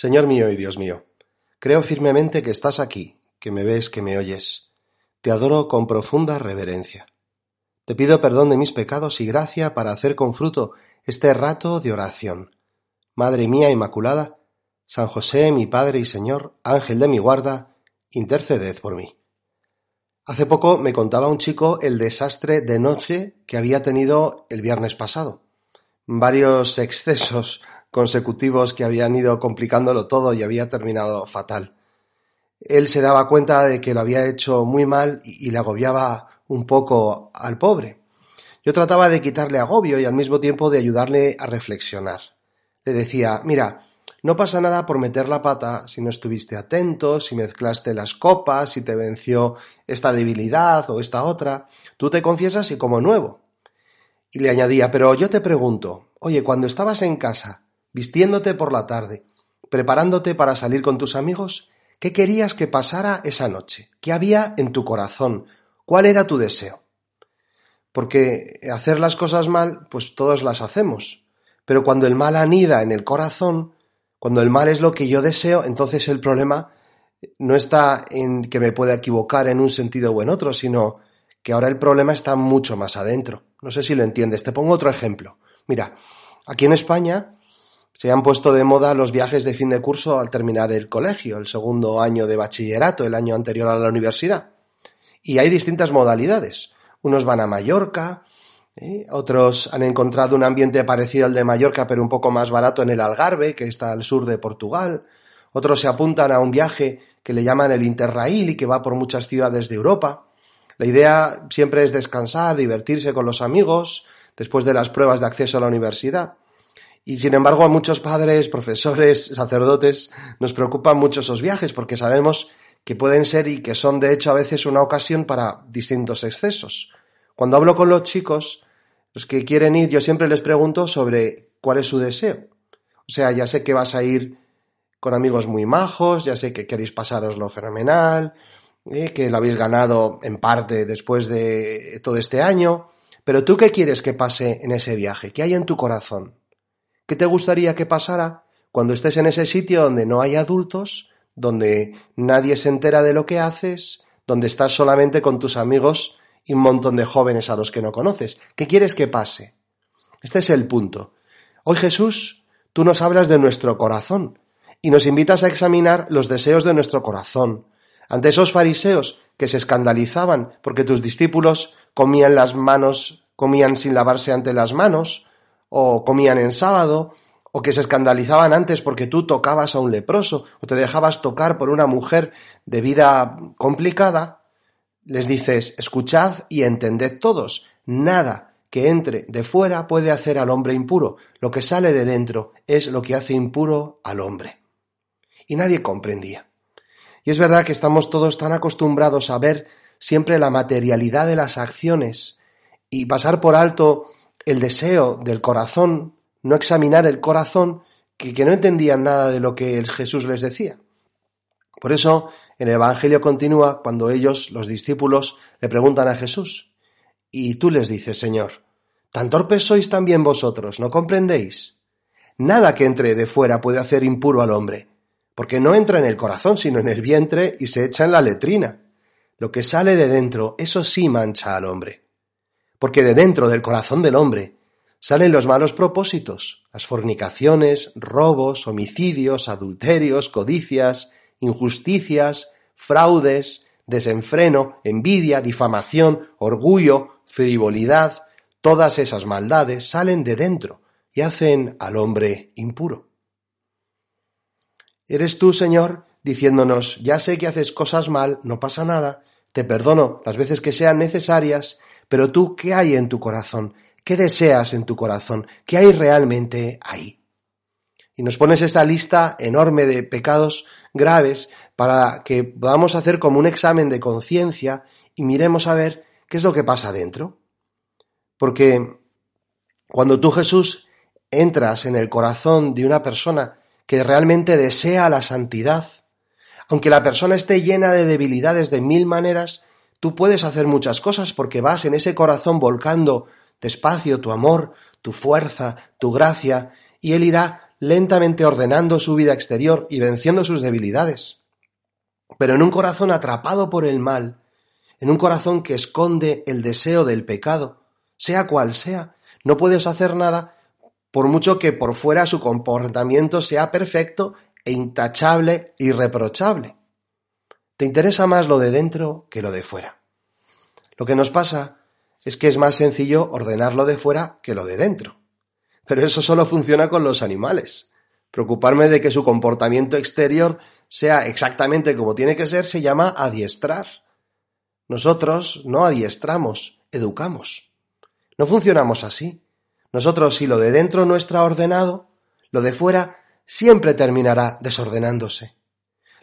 Señor mío y Dios mío, creo firmemente que estás aquí, que me ves, que me oyes. Te adoro con profunda reverencia. Te pido perdón de mis pecados y gracia para hacer con fruto este rato de oración. Madre mía Inmaculada, San José, mi Padre y Señor, Ángel de mi guarda, interceded por mí. Hace poco me contaba un chico el desastre de noche que había tenido el viernes pasado. Varios excesos consecutivos que habían ido complicándolo todo y había terminado fatal. Él se daba cuenta de que lo había hecho muy mal y, le agobiaba un poco al pobre. Yo trataba de quitarle agobio y al mismo tiempo de ayudarle a reflexionar. Le decía, mira, no pasa nada por meter la pata si no estuviste atento, si mezclaste las copas, si te venció esta debilidad o esta otra. Tú te confiesas y como nuevo. Y le añadía, pero yo te pregunto, oye, cuando estabas en casa, vistiéndote por la tarde, preparándote para salir con tus amigos, ¿qué querías que pasara esa noche? ¿Qué había en tu corazón? ¿Cuál era tu deseo? Porque hacer las cosas mal, pues todos las hacemos. Pero cuando el mal anida en el corazón, cuando el mal es lo que yo deseo, entonces el problema no está en que me pueda equivocar en un sentido o en otro, sino que ahora el problema está mucho más adentro. No sé si lo entiendes. Te pongo otro ejemplo. Mira, aquí en España se han puesto de moda los viajes de fin de curso al terminar el colegio, el segundo año de bachillerato, el año anterior a la universidad. Y hay distintas modalidades. Unos van a Mallorca, ¿eh? otros han encontrado un ambiente parecido al de Mallorca, pero un poco más barato en el Algarve, que está al sur de Portugal. Otros se apuntan a un viaje que le llaman el Interrail y que va por muchas ciudades de Europa. La idea siempre es descansar, divertirse con los amigos, después de las pruebas de acceso a la universidad. Y sin embargo, a muchos padres, profesores, sacerdotes, nos preocupan mucho esos viajes porque sabemos que pueden ser y que son de hecho a veces una ocasión para distintos excesos. Cuando hablo con los chicos, los que quieren ir, yo siempre les pregunto sobre cuál es su deseo. O sea, ya sé que vas a ir con amigos muy majos, ya sé que queréis pasároslo fenomenal, eh, que lo habéis ganado en parte después de todo este año, pero tú qué quieres que pase en ese viaje, qué hay en tu corazón. ¿Qué te gustaría que pasara cuando estés en ese sitio donde no hay adultos, donde nadie se entera de lo que haces, donde estás solamente con tus amigos y un montón de jóvenes a los que no conoces? ¿Qué quieres que pase? Este es el punto. Hoy Jesús, tú nos hablas de nuestro corazón y nos invitas a examinar los deseos de nuestro corazón. Ante esos fariseos que se escandalizaban porque tus discípulos comían las manos, comían sin lavarse ante las manos, o comían en sábado, o que se escandalizaban antes porque tú tocabas a un leproso, o te dejabas tocar por una mujer de vida complicada, les dices, escuchad y entended todos, nada que entre de fuera puede hacer al hombre impuro, lo que sale de dentro es lo que hace impuro al hombre. Y nadie comprendía. Y es verdad que estamos todos tan acostumbrados a ver siempre la materialidad de las acciones y pasar por alto el deseo del corazón, no examinar el corazón, que, que no entendían nada de lo que el Jesús les decía. Por eso, el Evangelio continúa cuando ellos, los discípulos, le preguntan a Jesús. Y tú les dices, Señor, ¿tan torpes sois también vosotros? ¿No comprendéis? Nada que entre de fuera puede hacer impuro al hombre, porque no entra en el corazón, sino en el vientre y se echa en la letrina. Lo que sale de dentro, eso sí mancha al hombre porque de dentro del corazón del hombre salen los malos propósitos, las fornicaciones, robos, homicidios, adulterios, codicias, injusticias, fraudes, desenfreno, envidia, difamación, orgullo, frivolidad, todas esas maldades salen de dentro y hacen al hombre impuro. Eres tú, Señor, diciéndonos, ya sé que haces cosas mal, no pasa nada, te perdono las veces que sean necesarias pero tú, ¿qué hay en tu corazón? ¿Qué deseas en tu corazón? ¿Qué hay realmente ahí? y nos pones esta lista enorme de pecados graves para que podamos hacer como un examen de conciencia y miremos a ver qué es lo que pasa dentro. Porque cuando tú Jesús entras en el corazón de una persona que realmente desea la santidad, aunque la persona esté llena de debilidades de mil maneras, tú puedes hacer muchas cosas porque vas en ese corazón volcando despacio tu amor, tu fuerza, tu gracia, y él irá lentamente ordenando su vida exterior y venciendo sus debilidades. Pero en un corazón atrapado por el mal, en un corazón que esconde el deseo del pecado, sea cual sea, no puedes hacer nada por mucho que por fuera su comportamiento sea perfecto e intachable, irreprochable. Te interesa más lo de dentro que lo de fuera. Lo que nos pasa es que es más sencillo ordenar lo de fuera que lo de dentro. Pero eso solo funciona con los animales. Preocuparme de que su comportamiento exterior sea exactamente como tiene que ser se llama adiestrar. Nosotros no adiestramos, educamos. No funcionamos así. Nosotros si lo de dentro no está ordenado, lo de fuera siempre terminará desordenándose.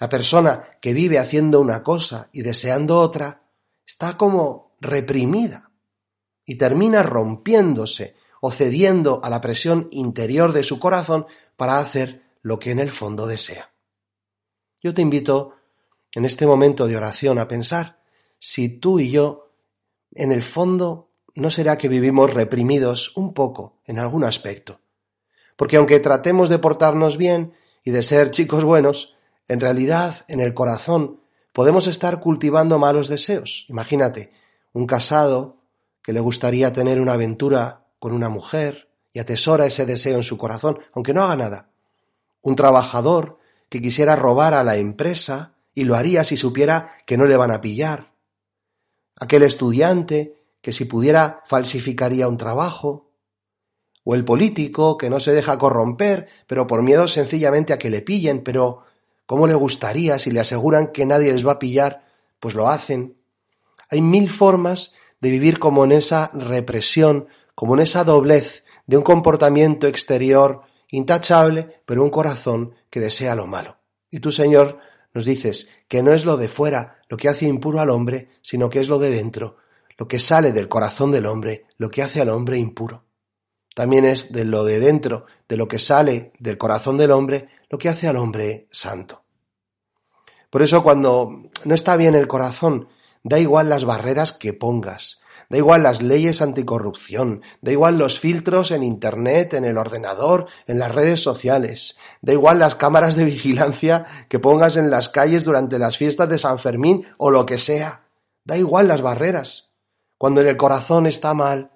La persona que vive haciendo una cosa y deseando otra está como reprimida y termina rompiéndose o cediendo a la presión interior de su corazón para hacer lo que en el fondo desea. Yo te invito en este momento de oración a pensar si tú y yo, en el fondo, no será que vivimos reprimidos un poco en algún aspecto. Porque aunque tratemos de portarnos bien y de ser chicos buenos, en realidad en el corazón podemos estar cultivando malos deseos. Imagínate, un casado que le gustaría tener una aventura con una mujer y atesora ese deseo en su corazón, aunque no haga nada. Un trabajador que quisiera robar a la empresa y lo haría si supiera que no le van a pillar. Aquel estudiante que si pudiera falsificaría un trabajo. O el político que no se deja corromper, pero por miedo sencillamente a que le pillen, pero ¿cómo le gustaría si le aseguran que nadie les va a pillar? Pues lo hacen. Hay mil formas de vivir como en esa represión como en esa doblez de un comportamiento exterior intachable, pero un corazón que desea lo malo. Y tú, Señor, nos dices que no es lo de fuera lo que hace impuro al hombre, sino que es lo de dentro, lo que sale del corazón del hombre, lo que hace al hombre impuro. También es de lo de dentro, de lo que sale del corazón del hombre, lo que hace al hombre santo. Por eso cuando no está bien el corazón, da igual las barreras que pongas, Da igual las leyes anticorrupción, da igual los filtros en Internet, en el ordenador, en las redes sociales, da igual las cámaras de vigilancia que pongas en las calles durante las fiestas de San Fermín o lo que sea. Da igual las barreras. Cuando en el corazón está mal,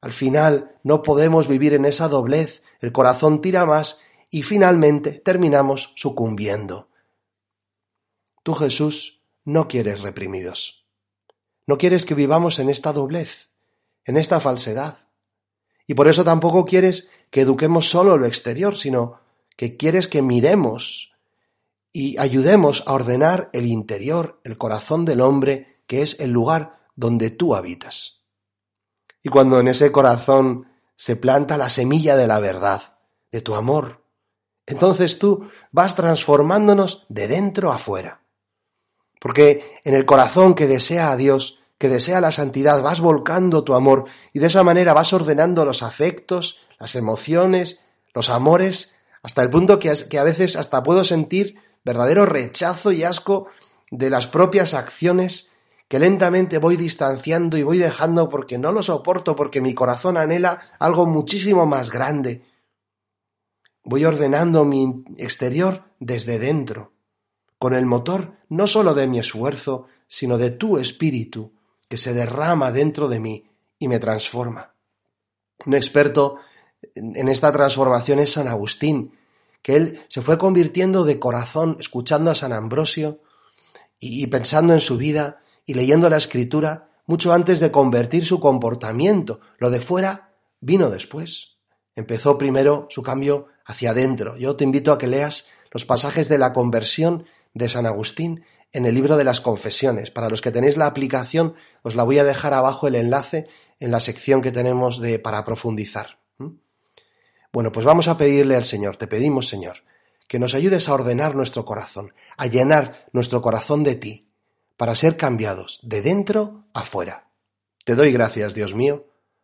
al final no podemos vivir en esa doblez, el corazón tira más y finalmente terminamos sucumbiendo. Tú, Jesús, no quieres reprimidos. No quieres que vivamos en esta doblez, en esta falsedad. Y por eso tampoco quieres que eduquemos solo lo exterior, sino que quieres que miremos y ayudemos a ordenar el interior, el corazón del hombre, que es el lugar donde tú habitas. Y cuando en ese corazón se planta la semilla de la verdad, de tu amor, entonces tú vas transformándonos de dentro a fuera. Porque en el corazón que desea a Dios, que desea la santidad, vas volcando tu amor y de esa manera vas ordenando los afectos, las emociones, los amores, hasta el punto que, a veces hasta puedo sentir verdadero rechazo y asco de las propias acciones que lentamente voy distanciando y voy dejando porque no lo soporto, porque mi corazón anhela algo muchísimo más grande. Voy ordenando mi exterior desde dentro con el motor no sólo de mi esfuerzo, sino de tu espíritu, que se derrama dentro de mí y me transforma. Un experto en esta transformación es San Agustín, que él se fue convirtiendo de corazón escuchando a San Ambrosio y, pensando en su vida y leyendo la escritura mucho antes de convertir su comportamiento. Lo de fuera vino después. Empezó primero su cambio hacia adentro. Yo te invito a que leas los pasajes de la conversión de San Agustín en el libro de las confesiones. Para los que tenéis la aplicación, os la voy a dejar abajo el enlace en la sección que tenemos de para profundizar. Bueno, pues vamos a pedirle al Señor, te pedimos, Señor, que nos ayudes a ordenar nuestro corazón, a llenar nuestro corazón de ti, para ser cambiados de dentro a fuera. Te doy gracias, Dios mío,